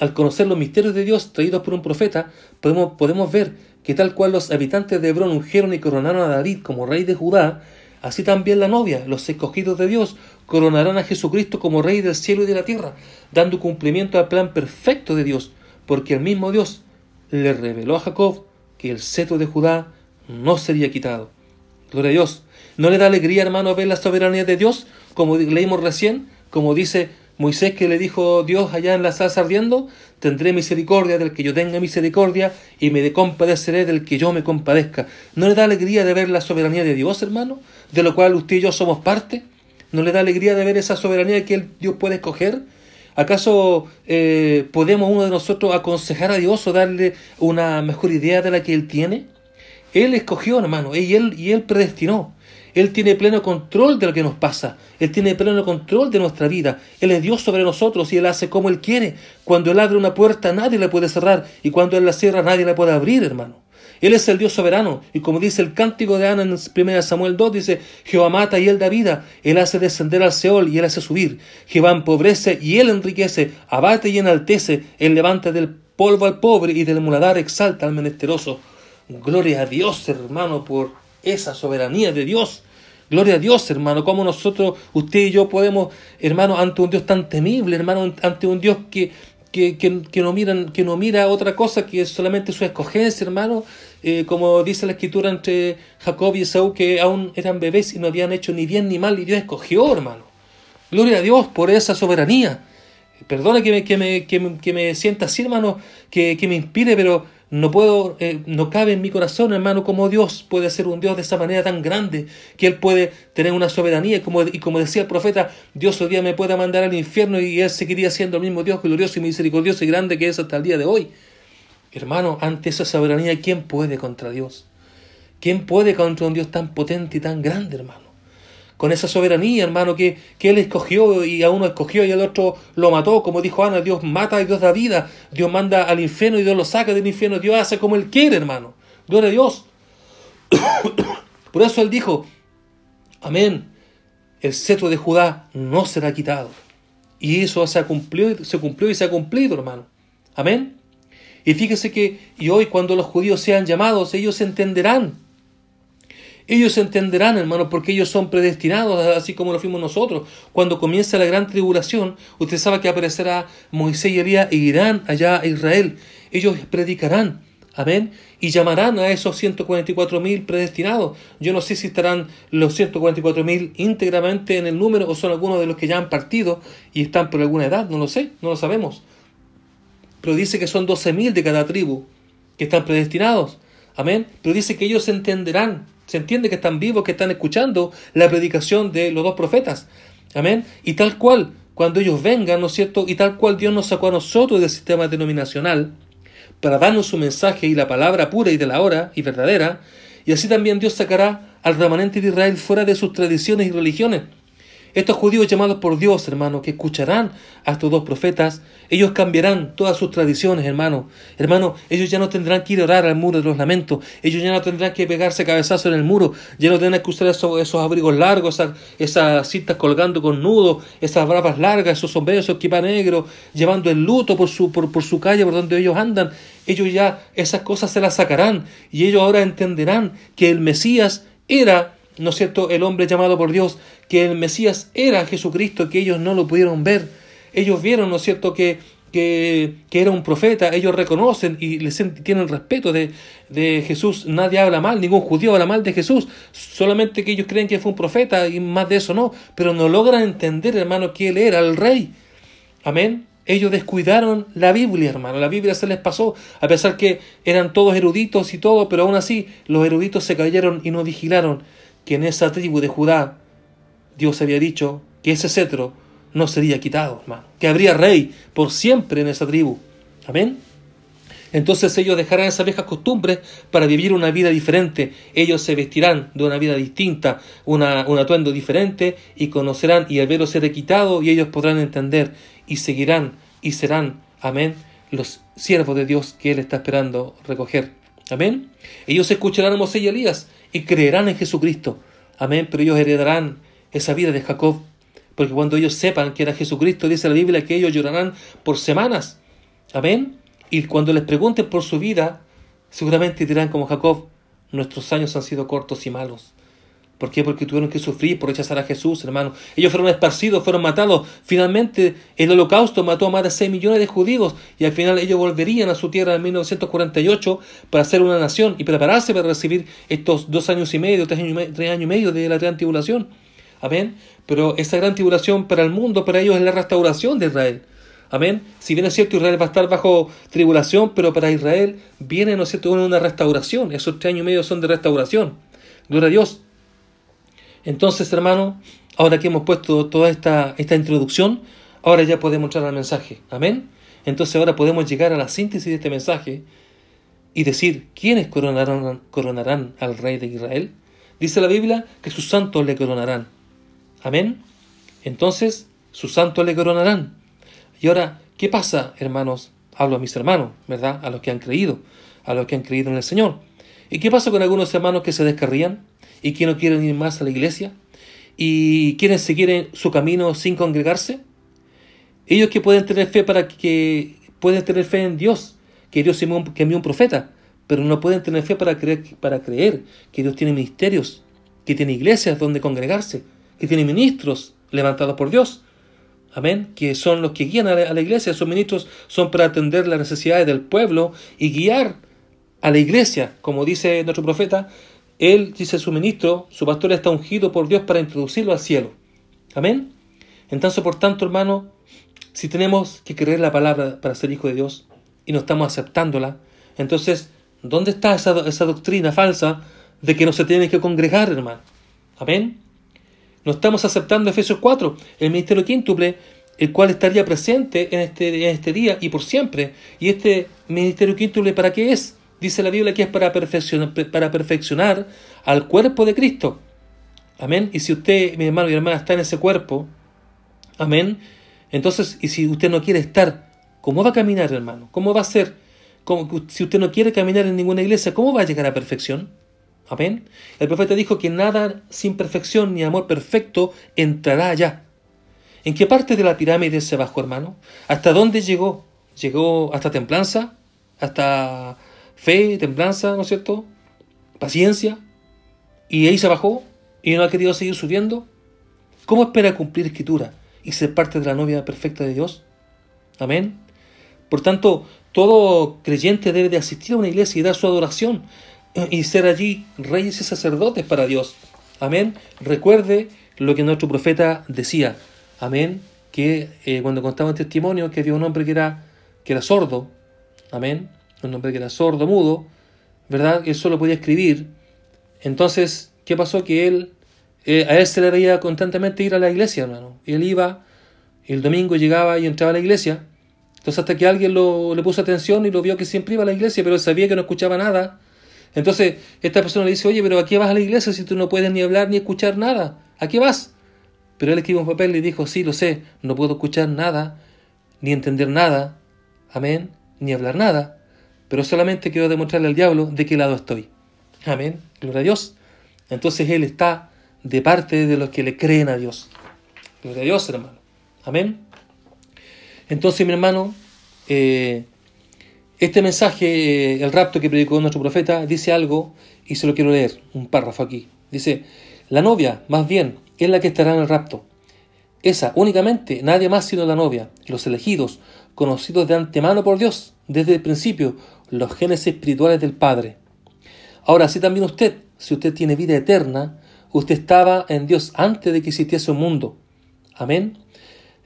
al conocer los misterios de Dios traídos por un profeta, podemos, podemos ver que tal cual los habitantes de Hebrón ungieron y coronaron a David como rey de Judá, así también la novia, los escogidos de Dios, coronarán a Jesucristo como rey del cielo y de la tierra, dando cumplimiento al plan perfecto de Dios, porque el mismo Dios le reveló a Jacob que el cetro de Judá no sería quitado. Gloria a Dios. ¿No le da alegría, hermano, ver la soberanía de Dios, como leímos recién? Como dice Moisés que le dijo Dios allá en la salsa ardiendo, tendré misericordia del que yo tenga misericordia y me compadeceré del que yo me compadezca. ¿No le da alegría de ver la soberanía de Dios, hermano? De lo cual usted y yo somos parte. ¿No le da alegría de ver esa soberanía que Dios puede escoger? ¿Acaso eh, podemos uno de nosotros aconsejar a Dios o darle una mejor idea de la que Él tiene? Él escogió, hermano, y Él, y él predestinó. Él tiene pleno control de lo que nos pasa. Él tiene pleno control de nuestra vida. Él es Dios sobre nosotros y Él hace como Él quiere. Cuando Él abre una puerta nadie la puede cerrar y cuando Él la cierra nadie la puede abrir, hermano. Él es el Dios soberano y como dice el cántico de Ana en 1 Samuel 2, dice, Jehová mata y Él da vida, Él hace descender al Seol y Él hace subir. Jehová empobrece y Él enriquece, abate y enaltece, Él levanta del polvo al pobre y del muladar exalta al menesteroso. Gloria a Dios, hermano, por esa soberanía de Dios. Gloria a Dios, hermano, como nosotros, usted y yo podemos, hermano, ante un Dios tan temible, hermano, ante un Dios que, que, que, no, miran, que no mira otra cosa que solamente su escogencia, hermano, eh, como dice la escritura entre Jacob y Esaú, que aún eran bebés y no habían hecho ni bien ni mal, y Dios escogió, hermano. Gloria a Dios por esa soberanía. Me, que me, que me, que me sienta así, hermano, que, que me inspire, pero no puedo, eh, no cabe en mi corazón, hermano, cómo Dios puede ser un Dios de esa manera tan grande, que Él puede tener una soberanía, y como, y como decía el profeta, Dios hoy día me puede mandar al infierno y Él seguiría siendo el mismo Dios glorioso y misericordioso y grande que es hasta el día de hoy. Hermano, ante esa soberanía, ¿quién puede contra Dios? ¿Quién puede contra un Dios tan potente y tan grande, hermano? Con esa soberanía, hermano, que, que Él escogió y a uno escogió y al otro lo mató, como dijo Ana, Dios mata y Dios da vida, Dios manda al infierno y Dios lo saca del infierno, Dios hace como Él quiere, hermano. Gloria a Dios. Por eso Él dijo, amén, el cetro de Judá no será quitado. Y eso se cumplió, se cumplió y se ha cumplido, hermano. Amén. Y fíjese que y hoy cuando los judíos sean llamados, ellos entenderán ellos entenderán, hermano, porque ellos son predestinados, así como lo fuimos nosotros. Cuando comienza la gran tribulación, usted sabe que aparecerá Moisés y Elías e irán allá a Israel. Ellos predicarán, amén, y llamarán a esos 144 mil predestinados. Yo no sé si estarán los 144 mil íntegramente en el número o son algunos de los que ya han partido y están por alguna edad, no lo sé, no lo sabemos. Pero dice que son 12 mil de cada tribu que están predestinados. Amén. Pero dice que ellos entenderán se entiende que están vivos, que están escuchando la predicación de los dos profetas. Amén. Y tal cual, cuando ellos vengan, ¿no es cierto? Y tal cual Dios nos sacó a nosotros del sistema denominacional para darnos su mensaje y la palabra pura y de la hora y verdadera, y así también Dios sacará al remanente de Israel fuera de sus tradiciones y religiones estos judíos llamados por Dios, hermano, que escucharán a estos dos profetas, ellos cambiarán todas sus tradiciones, hermano. Hermano, ellos ya no tendrán que ir a orar al muro de los lamentos, ellos ya no tendrán que pegarse cabezazo en el muro, ya no tendrán que usar esos, abrigos largos, esas, esas, cintas colgando con nudos, esas bravas largas, esos sombreros, esos equipa negros, llevando el luto por su, por su calle, por donde ellos andan. Ellos ya esas cosas se las sacarán y ellos ahora entenderán que el Mesías era ¿no es cierto?, el hombre llamado por Dios, que el Mesías era Jesucristo, que ellos no lo pudieron ver. Ellos vieron, ¿no es cierto?, que, que, era un profeta, ellos reconocen y les tienen respeto de, de, Jesús. Nadie habla mal, ningún judío habla mal de Jesús, solamente que ellos creen que fue un profeta y más de eso no, pero no logran entender, hermano, que él era el rey. Amén. Ellos descuidaron la Biblia, hermano. La Biblia se les pasó, a pesar que eran todos eruditos y todo, pero aún así los eruditos se cayeron y no vigilaron que en esa tribu de Judá Dios había dicho que ese cetro no sería quitado, hermano, que habría rey por siempre en esa tribu. Amén. Entonces ellos dejarán esas viejas costumbres para vivir una vida diferente. Ellos se vestirán de una vida distinta, una, un atuendo diferente y conocerán y al verlo será quitado y ellos podrán entender y seguirán y serán, amén, los siervos de Dios que Él está esperando recoger. Amén. Ellos escucharán a Moisés y Elías y creerán en Jesucristo. Amén. Pero ellos heredarán esa vida de Jacob. Porque cuando ellos sepan que era Jesucristo, dice la Biblia que ellos llorarán por semanas. Amén. Y cuando les pregunten por su vida, seguramente dirán como Jacob, nuestros años han sido cortos y malos. ¿Por qué? Porque tuvieron que sufrir por rechazar a Jesús, hermano. Ellos fueron esparcidos, fueron matados. Finalmente, el holocausto mató a más de 6 millones de judíos y al final ellos volverían a su tierra en 1948 para ser una nación y prepararse para recibir estos dos años y medio, tres años y medio, de la gran tribulación. Amén. Pero esa gran tribulación para el mundo, para ellos es la restauración de Israel. Amén. Si bien es cierto, Israel va a estar bajo tribulación, pero para Israel viene, ¿no es cierto?, una restauración. Esos tres años y medio son de restauración. Gloria a Dios. Entonces, hermano, ahora que hemos puesto toda esta, esta introducción, ahora ya podemos entrar al mensaje. Amén. Entonces ahora podemos llegar a la síntesis de este mensaje y decir, ¿quiénes coronarán, coronarán al rey de Israel? Dice la Biblia que sus santos le coronarán. Amén. Entonces, sus santos le coronarán. Y ahora, ¿qué pasa, hermanos? Hablo a mis hermanos, ¿verdad? A los que han creído, a los que han creído en el Señor. ¿Y qué pasa con algunos hermanos que se descarrían y que no quieren ir más a la iglesia y quieren seguir su camino sin congregarse? Ellos que pueden tener fe para que pueden tener fe en Dios, que Dios envió un profeta, pero no pueden tener fe para creer, para creer que Dios tiene ministerios, que tiene iglesias donde congregarse, que tiene ministros levantados por Dios. Amén. Que son los que guían a la, iglesia. Esos ministros son para atender las necesidades del pueblo y guiar a la iglesia. Como dice nuestro profeta, él, dice su ministro, su pastor está ungido por Dios para introducirlo al cielo. Amén. Entonces, por tanto, hermano, si tenemos que creer la palabra para ser hijo de Dios y no estamos aceptándola, entonces, ¿dónde está esa, esa doctrina falsa de que no se tiene que congregar, hermano? Amén. No estamos aceptando Efesios 4, el ministerio quíntuple, el cual estaría presente en este, en este día y por siempre. ¿Y este ministerio quíntuple para qué es? Dice la Biblia que es para perfeccionar, para perfeccionar al cuerpo de Cristo. Amén. Y si usted, mi hermano y hermana, está en ese cuerpo, amén, entonces, y si usted no quiere estar, ¿cómo va a caminar, hermano? ¿Cómo va a ser? si usted no quiere caminar en ninguna iglesia, ¿cómo va a llegar a perfección? Amén. El profeta dijo que nada sin perfección ni amor perfecto entrará allá. ¿En qué parte de la pirámide se bajó, hermano? ¿Hasta dónde llegó? ¿Llegó hasta templanza? ¿Hasta fe, templanza, ¿no es cierto? ¿Paciencia? ¿Y ahí se bajó? ¿Y no ha querido seguir subiendo? ¿Cómo espera cumplir escritura? y ser parte de la novia perfecta de Dios. Amén. Por tanto, todo creyente debe de asistir a una iglesia y dar su adoración y ser allí reyes y sacerdotes para Dios. Amén. Recuerde lo que nuestro profeta decía. Amén. Que eh, cuando contaba el testimonio que había un hombre que era, que era sordo. Amén. Un hombre que era sordo, mudo. ¿Verdad? Él solo podía escribir. Entonces, ¿qué pasó? Que él eh, a él se le veía constantemente ir a la iglesia, hermano. Él iba, el domingo llegaba y entraba a la iglesia. Entonces hasta que alguien le puso atención y lo vio que siempre iba a la iglesia, pero él sabía que no escuchaba nada. Entonces esta persona le dice, oye, pero ¿a qué vas a la iglesia si tú no puedes ni hablar ni escuchar nada? ¿A qué vas? Pero él escribió un papel y le dijo, sí, lo sé, no puedo escuchar nada, ni entender nada, amén, ni hablar nada, pero solamente quiero demostrarle al diablo de qué lado estoy. Amén, gloria a Dios. Entonces él está de parte de los que le creen a Dios. Gloria a Dios, hermano. Amén. Entonces, mi hermano, eh, este mensaje, el rapto que predicó nuestro profeta, dice algo y se lo quiero leer, un párrafo aquí. Dice, la novia, más bien, es la que estará en el rapto. Esa, únicamente, nadie más sino la novia, los elegidos, conocidos de antemano por Dios, desde el principio, los genes espirituales del Padre. Ahora, sí también usted, si usted tiene vida eterna, Usted estaba en Dios antes de que existiese un mundo. Amén.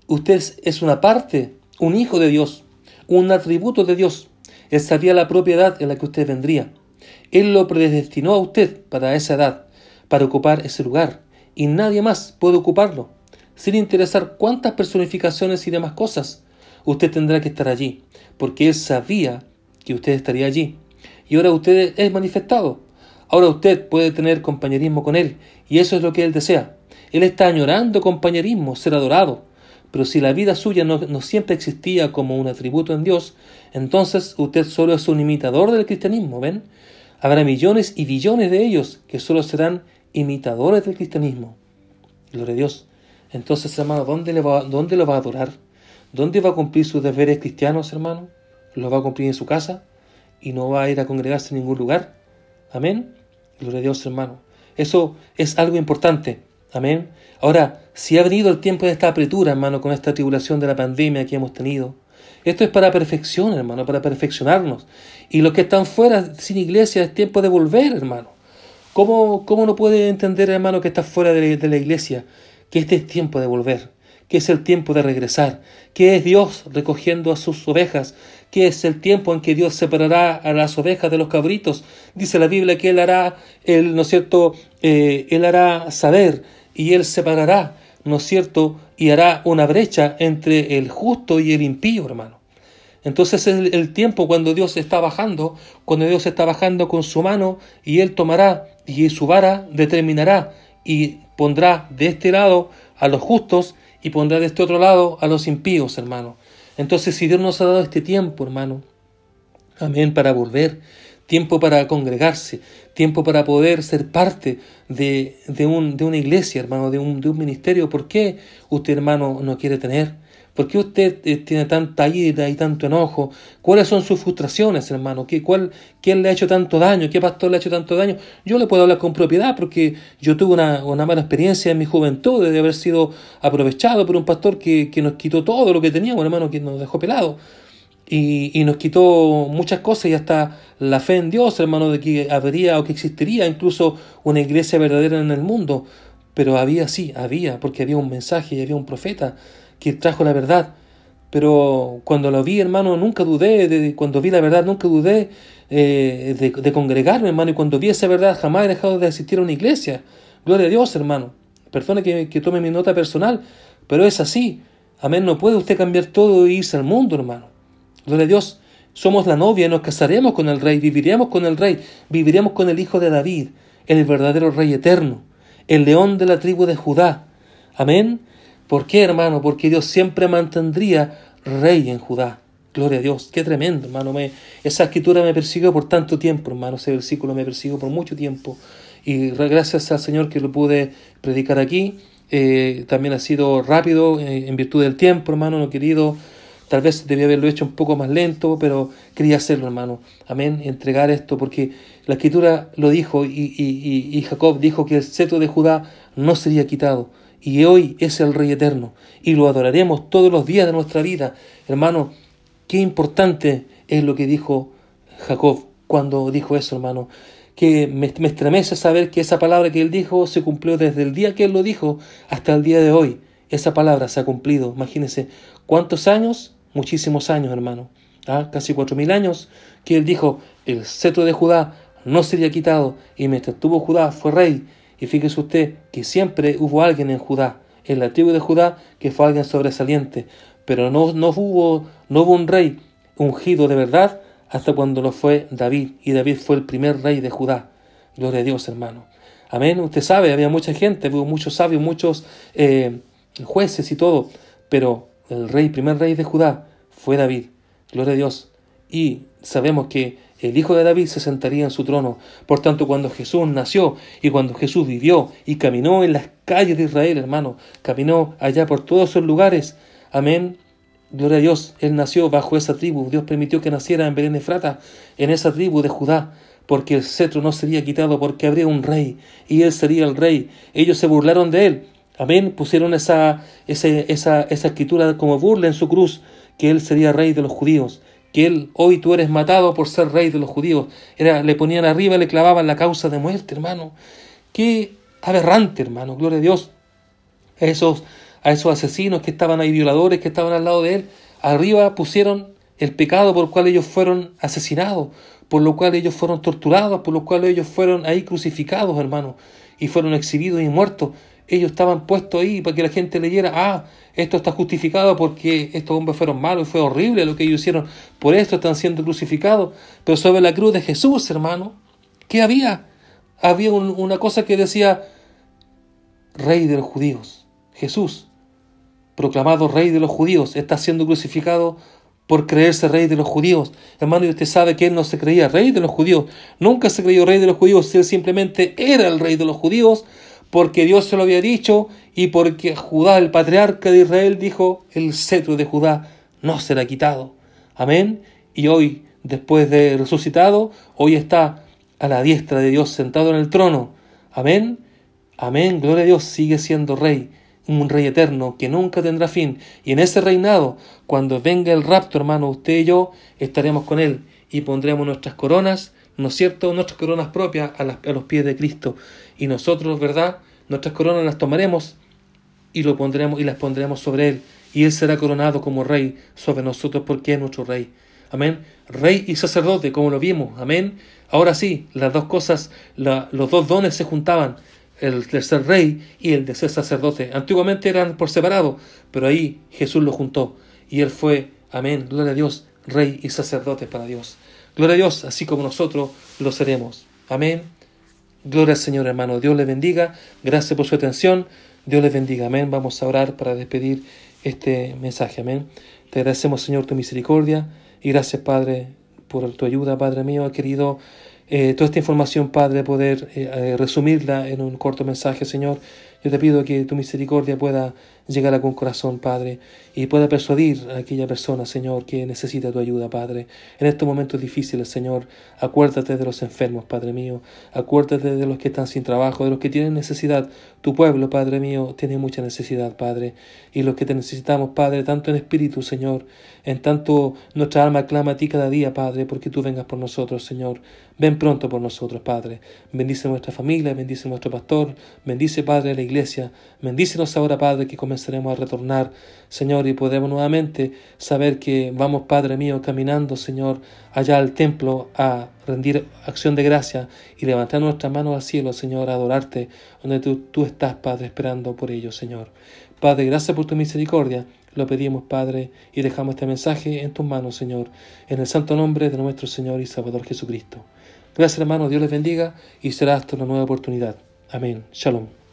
Usted es una parte, un hijo de Dios, un atributo de Dios. Él sabía la propiedad en la que usted vendría. Él lo predestinó a usted para esa edad, para ocupar ese lugar, y nadie más puede ocuparlo. Sin interesar cuántas personificaciones y demás cosas, usted tendrá que estar allí, porque Él sabía que usted estaría allí. Y ahora usted es manifestado. Ahora usted puede tener compañerismo con Él, y eso es lo que Él desea. Él está añorando compañerismo, ser adorado. Pero si la vida suya no, siempre existía como un atributo en Dios, entonces usted solo es un imitador del cristianismo, ¿ven? Habrá millones y billones de ellos que solo serán imitadores del cristianismo. Gloria a Dios. Entonces, hermano, ¿dónde, va, ¿dónde lo va a adorar? ¿Dónde va a cumplir sus deberes cristianos, hermano? ¿Lo va a cumplir en su casa? ¿Y no va a ir a congregarse en ningún lugar? Amén. Gloria a Dios, hermano. Eso es algo importante. Amén. Ahora, si ha venido el tiempo de esta apretura, hermano, con esta tribulación de la pandemia que hemos tenido, esto es para perfección, hermano, para perfeccionarnos. Y los que están fuera sin iglesia es tiempo de volver, hermano. ¿Cómo, cómo no puede entender, hermano, que está fuera de, la iglesia? que este es tiempo de volver, que es el tiempo de regresar, que es Dios recogiendo a sus ovejas, que es el tiempo en que Dios separará a las ovejas de los cabritos. Dice la Biblia que Él hará, él, ¿no es cierto?, eh, Él hará saber y Él separará, ¿no es cierto?, y hará una brecha entre el justo y el impío, hermano. Entonces es el, tiempo cuando Dios está bajando, cuando Dios está bajando con su mano y Él tomará y su vara determinará y pondrá de este lado a los justos y pondrá de este otro lado a los impíos, hermano. Entonces si Dios nos ha dado este tiempo, hermano, amén, para volver, tiempo para congregarse, tiempo para poder ser parte de, de, un, de una iglesia, hermano, de un, de un ministerio, ¿por qué usted, hermano, no quiere tener? ¿Por qué usted eh, tiene tanta ira y tanto enojo? ¿Cuáles son sus frustraciones, hermano? ¿Qué, cuál, ¿Quién le ha hecho tanto daño? ¿Qué pastor le ha hecho tanto daño? Yo le puedo hablar con propiedad porque yo tuve una, una mala experiencia en mi juventud de haber sido aprovechado por un pastor que, que nos quitó todo lo que teníamos, hermano, que nos dejó pelado. Y, nos quitó muchas cosas y hasta la fe en Dios, hermano, de que habría o que existiría incluso una iglesia verdadera en el mundo. Pero había, sí, había, porque había un mensaje y había un profeta que trajo la verdad. Pero cuando lo vi, hermano, nunca dudé, de, cuando vi la verdad, nunca dudé eh, de, congregarme, hermano, y cuando vi esa verdad, jamás he dejado de asistir a una iglesia. Gloria a Dios, hermano. Perdone que, que tome mi nota personal, pero es así. Amén, no puede usted cambiar todo y irse al mundo, hermano. Gloria a Dios. Somos la novia, nos casaremos con el rey, viviremos con el rey, viviremos con el hijo de David, el verdadero rey eterno, el león de la tribu de Judá. Amén. ¿Por qué, hermano? Porque Dios siempre mantendría rey en Judá. Gloria a Dios. Qué tremendo, hermano. Me, esa escritura me persiguió por tanto tiempo, hermano. Ese versículo me persiguió por mucho tiempo. Y gracias al Señor que lo pude predicar aquí. Eh, también ha sido rápido eh, en virtud del tiempo, hermano, no querido. Tal vez debía haberlo hecho un poco más lento, pero quería hacerlo, hermano. Amén. Entregar esto, porque la escritura lo dijo y, y, y Jacob dijo que el cetro de Judá no sería quitado y hoy es el Rey eterno y lo adoraremos todos los días de nuestra vida. Hermano, qué importante es lo que dijo Jacob cuando dijo eso, hermano. Que me, estremece saber que esa palabra que él dijo se cumplió desde el día que él lo dijo hasta el día de hoy. Esa palabra se ha cumplido. Imagínense, ¿cuántos años? Muchísimos años, hermano. ¿Ah? Casi cuatro mil años que él dijo, el cetro de Judá no sería quitado y mientras tuvo Judá fue rey y fíjese usted que siempre hubo alguien en Judá, en la tribu de Judá, que fue alguien sobresaliente, pero no, no, hubo, no hubo un rey ungido de verdad hasta cuando lo fue David, y David fue el primer rey de Judá. Gloria a Dios, hermano. Amén. Usted sabe, había mucha gente, hubo muchos sabios, muchos eh, jueces y todo, pero el rey, primer rey de Judá, fue David. Gloria a Dios. Y sabemos que el hijo de David se sentaría en su trono. Por tanto, cuando Jesús nació y cuando Jesús vivió y caminó en las calles de Israel, hermano, caminó allá por todos esos lugares, amén. Gloria a Dios, Él nació bajo esa tribu. Dios permitió que naciera en Belén Efrata, en esa tribu de Judá, porque el cetro no sería quitado, porque habría un rey, y Él sería el rey. Ellos se burlaron de Él. Amén. Pusieron esa, esa, esa, escritura como burla en su cruz, que Él sería rey de los judíos que él, hoy tú eres matado por ser rey de los judíos. Era, le ponían arriba, le clavaban la causa de muerte, hermano. Qué aberrante, hermano, gloria a Dios. A esos, a esos asesinos que estaban ahí, violadores que estaban al lado de él, arriba pusieron el pecado por el cual ellos fueron asesinados, por lo cual ellos fueron torturados, por lo cual ellos fueron ahí crucificados, hermano, y fueron exhibidos y muertos. Ellos estaban puestos ahí para que la gente leyera, ah, esto está justificado porque estos hombres fueron malos y fue horrible lo que ellos hicieron, por esto están siendo crucificados. Pero sobre la cruz de Jesús, hermano, ¿qué había? Había una cosa que decía, Rey de los judíos. Jesús, proclamado Rey de los judíos, está siendo crucificado por creerse Rey de los judíos. Hermano, y usted sabe que él no se creía Rey de los judíos. Nunca se creyó Rey de los judíos, él simplemente era el Rey de los judíos porque Dios se lo había dicho y porque Judá, el patriarca de Israel, dijo, el cetro de Judá no será quitado. Amén. Y hoy, después de resucitado, hoy está a la diestra de Dios sentado en el trono. Amén. Amén. Gloria a Dios, sigue siendo rey, un rey eterno que nunca tendrá fin. Y en ese reinado, cuando venga el rapto, hermano, usted y yo estaremos con él y pondremos nuestras coronas ¿no es cierto?, nuestras coronas propias a, los pies de Cristo. Y nosotros, ¿verdad?, nuestras coronas las tomaremos y lo pondremos y las pondremos sobre él, y él será coronado como rey sobre nosotros porque es nuestro rey. Amén. Rey y sacerdote, como lo vimos. Amén. Ahora sí, las dos cosas, los dos dones se juntaban, el de ser rey y el de ser sacerdote. Antiguamente eran por separado, pero ahí Jesús lo juntó y él fue, amén, gloria a Dios, rey y sacerdote para Dios. Gloria a Dios, así como nosotros lo seremos. Amén. Gloria al Señor, hermano. Dios le bendiga. Gracias por su atención. Dios les bendiga. Amén. Vamos a orar para despedir este mensaje. Amén. Te agradecemos, Señor, tu misericordia. Y gracias, Padre, por tu ayuda, Padre mío. querido eh, toda esta información, Padre, poder eh, eh, resumirla en un corto mensaje, Señor. Yo te pido que tu misericordia pueda llegar a algún corazón, Padre, y pueda persuadir a aquella persona, Señor, que necesita tu ayuda, Padre. En estos momentos difíciles, Señor, acuérdate de los enfermos, Padre mío. Acuérdate de los que están sin trabajo, de los que tienen necesidad. Tu pueblo, Padre mío, tiene mucha necesidad, Padre. Y los que te necesitamos, Padre, tanto en espíritu, Señor, en tanto nuestra alma clama a ti cada día, Padre, porque tú vengas por nosotros, Señor. Ven pronto por nosotros, Padre. Bendice nuestra familia, bendice nuestro pastor, bendice, Padre, la iglesia. Bendícenos ahora, Padre, que comenzaremos a retornar, Señor, y podemos nuevamente saber que vamos, Padre mío, caminando, Señor, allá al templo a rendir acción de gracia y levantar nuestras manos al cielo, Señor, a adorarte, donde tú, tú estás, Padre, esperando por ello, Señor. Padre, gracias por tu misericordia. Lo pedimos, Padre, y dejamos este mensaje en tus manos, Señor, en el santo nombre de nuestro Señor y Salvador Jesucristo. Gracias, hermano, Dios les bendiga y será hasta una nueva oportunidad. Amén. Shalom.